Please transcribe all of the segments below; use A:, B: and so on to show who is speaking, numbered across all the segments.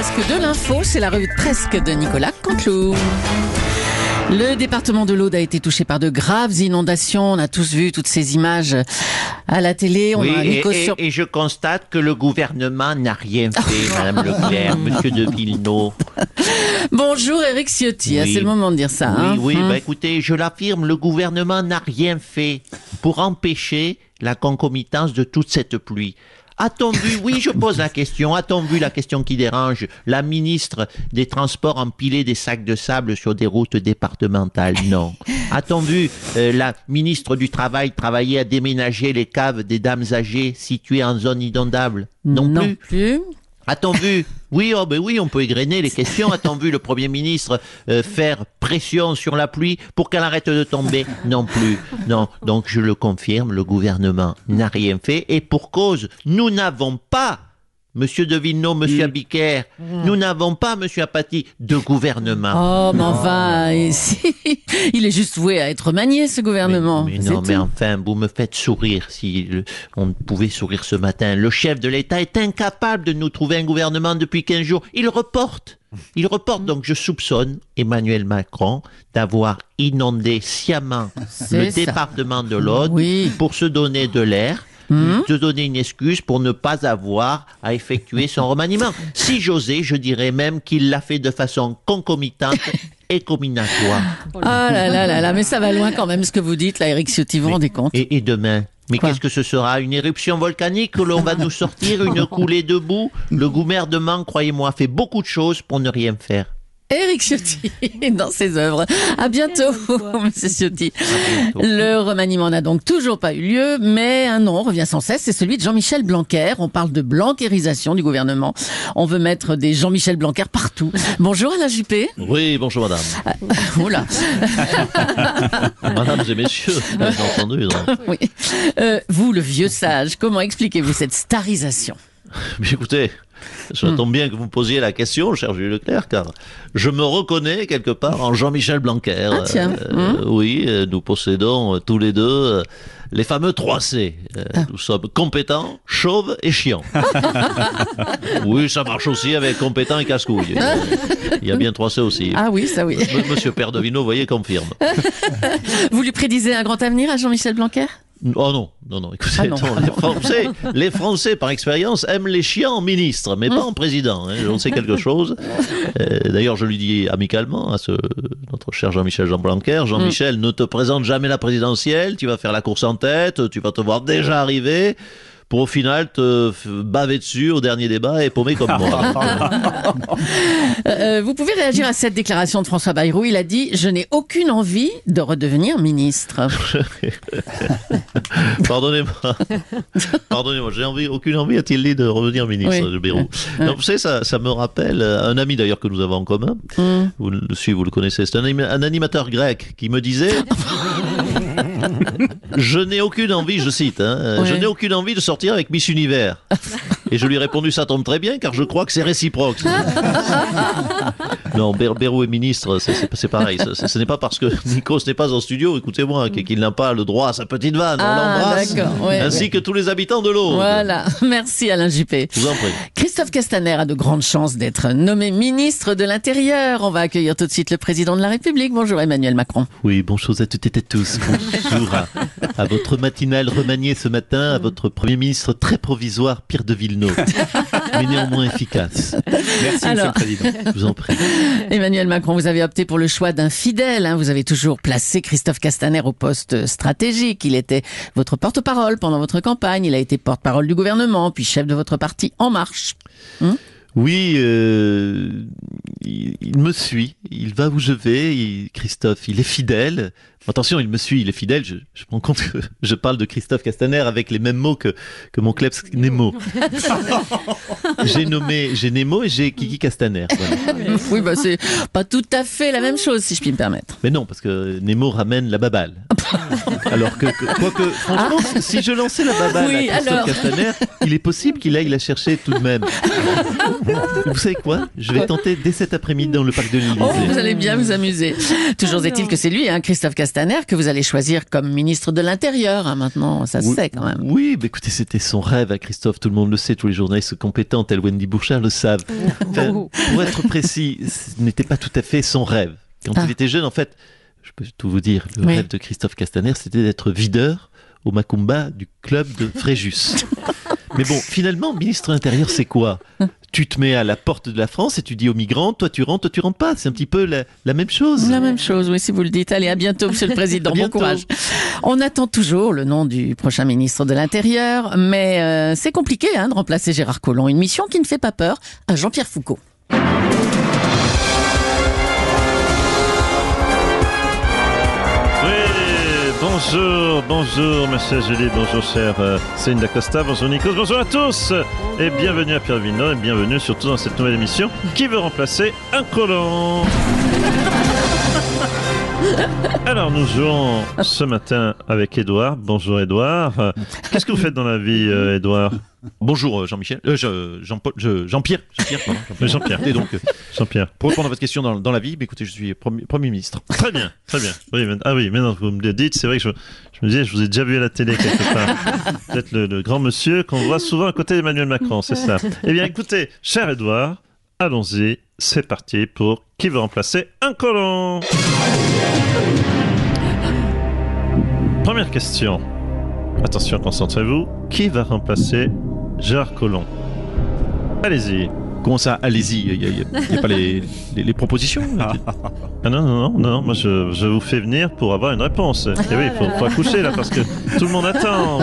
A: presque de l'info, c'est la revue presque de Nicolas Canteloup. Le département de l'Aude a été touché par de graves inondations. On a tous vu toutes ces images à la télé. On
B: Oui,
A: a
B: et, et-
A: sur-
B: et je constate que le gouvernement n'a rien fait, Madame Leclerc, Monsieur de Villeneuve.
A: Bonjour Eric Ciotti, Ah,
B: Oui.
A: c'est le moment de dire ça. hein.
B: Oui, oui,
A: Hum.
B: bah écoutez, je l'affirme, le gouvernement n'a rien fait pour empêcher la concomitance de toute cette pluie. A-t-on vu, oui, je pose la question, a-t-on vu la question qui dérange, la ministre des Transports empiler des sacs de sable sur des routes départementales Non. A-t-on vu euh, la ministre du Travail travailler à déménager les caves des dames âgées situées en zone inondable Non, plus.
A: plus.
B: A-t-on vu Oui, oh ben oui, on peut égrener les questions. A-t-on vu le Premier ministre euh, faire pression sur la pluie pour qu'elle arrête de tomber? Non plus. Non. Donc je le confirme, le gouvernement n'a rien fait. Et pour cause, nous n'avons pas, Monsieur De Villeneuve, Monsieur Abiker, nous n'avons pas, Monsieur Apathy, de gouvernement.
A: Oh, mais enfin, il est juste voué à être manié, ce gouvernement.
B: Mais, non, mais
A: tout.
B: enfin, vous me faites sourire si le- on pouvait sourire ce matin. Le chef de l'État est incapable de nous trouver un gouvernement depuis 15 jours. Il reporte. Il reporte. Donc je soupçonne Emmanuel Macron d'avoir inondé sciemment le
A: ça.
B: département de l'Aude
A: Oui.
B: pour se donner de l'air.
A: Hum.
B: De donner une excuse pour ne pas avoir à effectuer son remaniement. Si j'osais, je dirais même qu'il l'a fait de façon concomitante et combinatoire.
A: Ah là là là là, mais ça va loin quand même ce que vous dites là, Eric Ciotti, vous rendez compte?
B: Et, et demain? Mais qu'est-ce que ce sera? Une éruption volcanique que l'on va nous sortir Une coulée de boue? Le gouvernement, croyez-moi, fait beaucoup de choses pour ne rien faire.
A: Eric Ciotti dans ses œuvres. À bientôt, Monsieur Ciotti. Le remaniement n'a donc toujours pas eu lieu, mais un nom revient sans cesse, c'est celui de Jean-Michel Blanquer. On parle de blanquérisation du gouvernement. On veut mettre des Jean-Michel Blanquer partout. Bonjour Alain Juppé.
C: Oui, bonjour madame.
A: Oula.
C: Madame et messieurs, bien entendu.
A: Oui. Euh, vous, le vieux sage, comment expliquez-vous cette starisation?
C: Mais écoutez, ça tombe bien que vous me posiez la question, cher Jules Leclerc, car je me reconnais quelque part en Jean-Michel Blanquer.
A: Ah, tiens.
C: Euh, Oui, euh, nous possédons euh, tous les deux euh, les fameux 3 C. Euh,
A: Ah.
C: Nous sommes compétents, chauves et chiants. oui, ça marche aussi avec compétent et casse-couille. Euh, Il y a bien 3 C aussi.
A: Ah oui, ça oui.
C: Monsieur Perdovino, voyez, confirme.
A: Vous lui prédisez un grand avenir à Jean-Michel Blanquer?
C: Oh non, non, non, écoutez,
A: Ah non.
C: les, Français, les Français, par expérience, aiment les chiens en ministre, mais pas en président. Hein, J'en sais quelque chose. Euh, D'ailleurs, je lui dis amicalement à ce, notre cher Jean-Michel Jean Blanquer, Jean-Michel, ne te présente jamais la présidentielle, tu vas faire la course en tête, tu vas te voir déjà arriver, pour au final te baver dessus au dernier débat et paumer comme moi.
A: Euh, Vous pouvez réagir à cette déclaration de François Bayrou. Il a dit « Je n'ai aucune envie de redevenir ministre
C: Pardonnez-moi. Pardonnez-moi, j'ai envie, aucune envie, a-t-il dit, de revenir ministre
A: Oui.
C: de. Non, vous savez, ça, ça me rappelle euh, un ami d'ailleurs que nous avons en commun.
A: Hmm.
C: Vous le suivez, vous le connaissez. C'est un animateur grec qui me disait Je n'ai aucune envie, je cite, hein, euh, je n'ai aucune envie de sortir avec Miss Univers. Et je lui ai répondu Ça tombe très bien, car je crois que c'est réciproque. non, Bé- Bérou est ministre, c'est- pareil. Ce, ce n'est pas parce que Nikos n'est pas en studio, écoutez-moi, qu'il n'a pas le droit à sa petite vanne. On
A: Ah,
C: l'embrasse.
A: d'accord, ouais,
C: ainsi
A: ouais.
C: que tous les habitants de l'eau.
A: Voilà, merci Alain Juppé.
C: Je vous en prie.
A: Christophe Castaner a de grandes chances d'être nommé ministre de l'Intérieur. On va accueillir tout de suite le président de la République. Bonjour Emmanuel Macron.
C: Oui, bonjour à toutes et à tous. Bonjour à, à votre matinale remaniée ce matin, à votre Premier ministre très provisoire, Pierre de Villeneuve, mais néanmoins efficace.
D: Merci,
A: Alors-
D: Monsieur le Président.
C: Je vous en prie.
A: Emmanuel Macron, vous avez opté pour le choix d'un fidèle. hein. Vous avez toujours placé Christophe Castaner au poste stratégique. Il était votre porte-parole pendant votre campagne. Il a été porte-parole du gouvernement, puis chef de votre parti En Marche.
C: Oui, euh, il, il me suit, il va où je vais, il- Christophe, il est fidèle. Attention, il me suit, il est fidèle. Je, je me rends compte que je parle de Christophe Castaner avec les mêmes mots que, que mon Klebs Nemo. j'ai nommé, j'ai Nemo et j'ai Kiki Castaner. voilà.
A: Oui, bah c'est pas tout à fait la même chose, si je puis me permettre.
C: Mais non, parce que Nemo ramène la babale. alors que, que- quoique, franchement, si je lançais la babale
A: Ah. Oui,
C: à Christophe
A: alors.
C: Castaner, il est possible qu'il aille la chercher tout de même. Vous savez quoi? Je vais tenter dès cet après-midi dans le parc de l'Élysée.
A: Oh, vous allez bien vous amuser. Toujours est-il que c'est lui, hein, Christophe Castaner, que vous allez choisir comme ministre de l'Intérieur. hein, maintenant, ça se
C: Oui.
A: sait quand même.
C: Oui, mais écoutez, c'était son rêve à Christophe, tout le monde le sait, tous les journalistes compétents tels Wendy Bouchard le savent. Enfin, pour être précis, ce n'était pas tout à fait son rêve. Quand
A: Ah.
C: il était jeune, en fait, je peux tout vous dire, le
A: Oui.
C: rêve de Christophe Castaner, c'était d'être videur au Macumba du club de Fréjus. mais bon, finalement, ministre de l'Intérieur, c'est quoi? Tu te mets à la porte de la France et tu dis aux migrants, toi tu rentres, toi tu rentres pas. C'est un petit peu la, la même chose.
A: La même chose, oui, si vous le dites. Allez, à bientôt, Monsieur le Président. Bon courage. On attend toujours le nom du prochain ministre de l'Intérieur, mais euh, c'est compliqué hein, de remplacer Gérard Collomb. Une mission qui ne fait pas peur à Jean-Pierre Foucault.
D: Bonjour, bonjour, chère Julie, bonjour, chère euh, Céline Dacosta, bonjour Nikos, bonjour à tous et bienvenue à Pierre Vino et bienvenue surtout dans cette nouvelle émission qui veut remplacer un colon. Alors nous jouons ce matin avec Edouard. Bonjour Edouard. Euh, Qu'est-ce que vous faites dans la vie, euh, Edouard
C: Bonjour euh, Jean-Michel, euh, je- Jean-Paul, je- Jean-Pierre, Jean-Pierre, pardon,
D: Jean-Pierre.
C: Et donc, euh,
D: Jean-Pierre.
C: pour répondre à votre question dans, dans la vie, bah, écoutez, je suis premier, premier ministre.
D: Très bien, très bien. Oui, mais- ah oui, maintenant que vous me le dites, c'est vrai que je, je me disais, je vous ai déjà vu à la télé quelque part. Vous êtes le, le grand monsieur qu'on voit souvent à côté d'Emmanuel Macron, c'est ça. Eh bien, écoutez, cher Edouard, allons-y, c'est parti pour qui veut remplacer un colon. Première question. Attention, concentrez-vous. Qui va remplacer Gérard Collomb? Allez-y.
C: Comment ça Allez-y, il n'y a, y a pas les, les- les propositions
D: Ah non, non, non, non, moi je, je vous fais venir pour avoir une réponse. Et oui, il faut, faut accoucher là parce que tout le monde attend.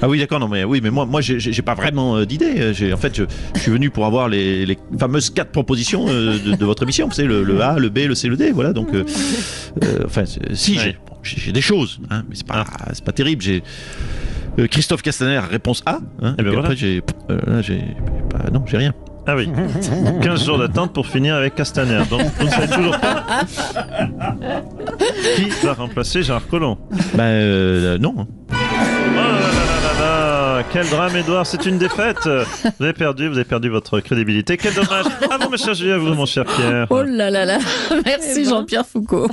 C: Ah oui, d'accord, non, mais oui, mais moi, moi, j'ai- pas vraiment euh, d'idée. En fait, je, je suis venu pour avoir les, les fameuses quatre propositions euh, de, de votre émission. Vous savez, le, le A, le B, le C, le D, voilà. Donc, euh, euh, enfin, si, j'ai
D: Ouais.
C: des choses, hein, mais c'est pas, c'est pas terrible. J'ai Christophe Castaner, réponse A. Hein,
D: Eh ben
C: puis
D: voilà.
C: après, j'ai, euh, pas- non, j'ai rien.
D: Ah oui, 15 jours d'attente pour finir avec Castaner. Donc vous ne savez toujours pas qui va remplacer Gérard Collomb.
C: Ben euh, non.
D: Quel drame Edouard, c'est une défaite. Vous avez perdu, vous avez perdu votre crédibilité. Quel dommage. Ah bon, ma chère Julie, à vous, mon cher Pierre.
A: Oh là là là, merci Jean-Pierre Foucault.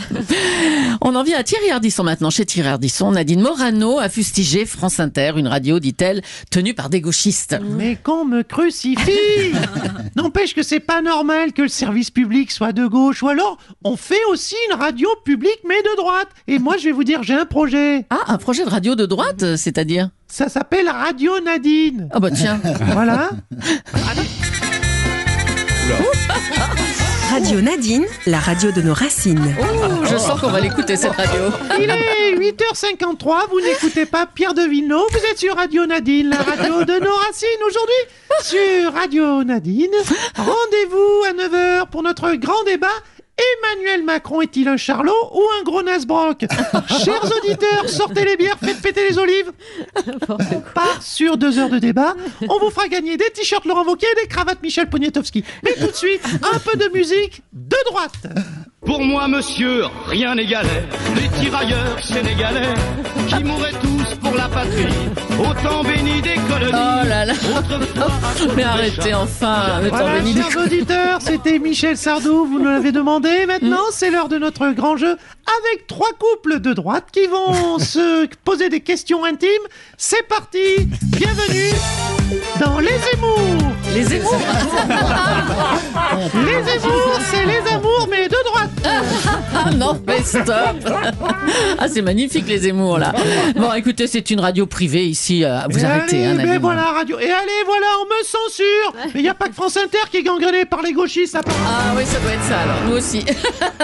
A: On en vient à Thierry Ardisson maintenant. Chez Thierry Ardisson, Nadine Morano a fustigé France Inter, une radio, dit-elle, tenue par des gauchistes.
E: Mais qu'on me crucifie N'empêche que c'est pas normal que le service public soit de gauche. Ou alors, on fait aussi une radio publique mais de droite. Et moi, je vais vous dire, j'ai un projet.
A: Ah, un projet de radio de droite, c'est-à-dire?
E: Ça s'appelle Radio Nadine.
A: Ah bah tiens,
E: Voilà.
F: Radio Nadine, la radio de nos racines.
A: oh, je sens qu'on va l'écouter cette radio.
E: Il est 8h53, vous n'écoutez pas Pierre de Villeneuve, vous êtes sur Radio Nadine, la radio de nos racines. Aujourd'hui, sur Radio Nadine, rendez-vous à 9h pour notre grand débat. Emmanuel Macron est-il un charlot ou un gros Nasbrock Chers auditeurs, sortez les bières, faites péter les olives. On part sur deux heures de débat. On vous fera gagner des t-shirts Laurent Wauquiez et des cravates Michel Poniatowski. Mais tout de suite, un peu de musique de droite.
G: Pour moi, monsieur, rien n'égalait les tirailleurs sénégalais qui mouraient tous pour la patrie, autant béni des colonies.
A: Oh là là. Mais arrêtez enfin,
E: Voilà,
A: béni des
E: chers auditeurs, c'était Michel Sardou, vous nous l'avez demandé. Maintenant, c'est l'heure de notre grand jeu avec trois couples de droite qui vont se poser des questions intimes. C'est parti Bienvenue dans Les Émours
A: Les Zemmour
E: Les Émours,
A: non, mais stop Ah, c'est magnifique les Zemmour là. Bon, écoutez, c'est une radio privée ici. euh, vous
E: Et
A: arrêtez, hein,
E: allez,
A: Nadine.
E: mais voilà, radio. Et allez, voilà, on me censure Mais il n'y a pas que France Inter qui est gangréné par les gauchistes, à part-
A: Ah oui, ça doit être ça alors, nous aussi.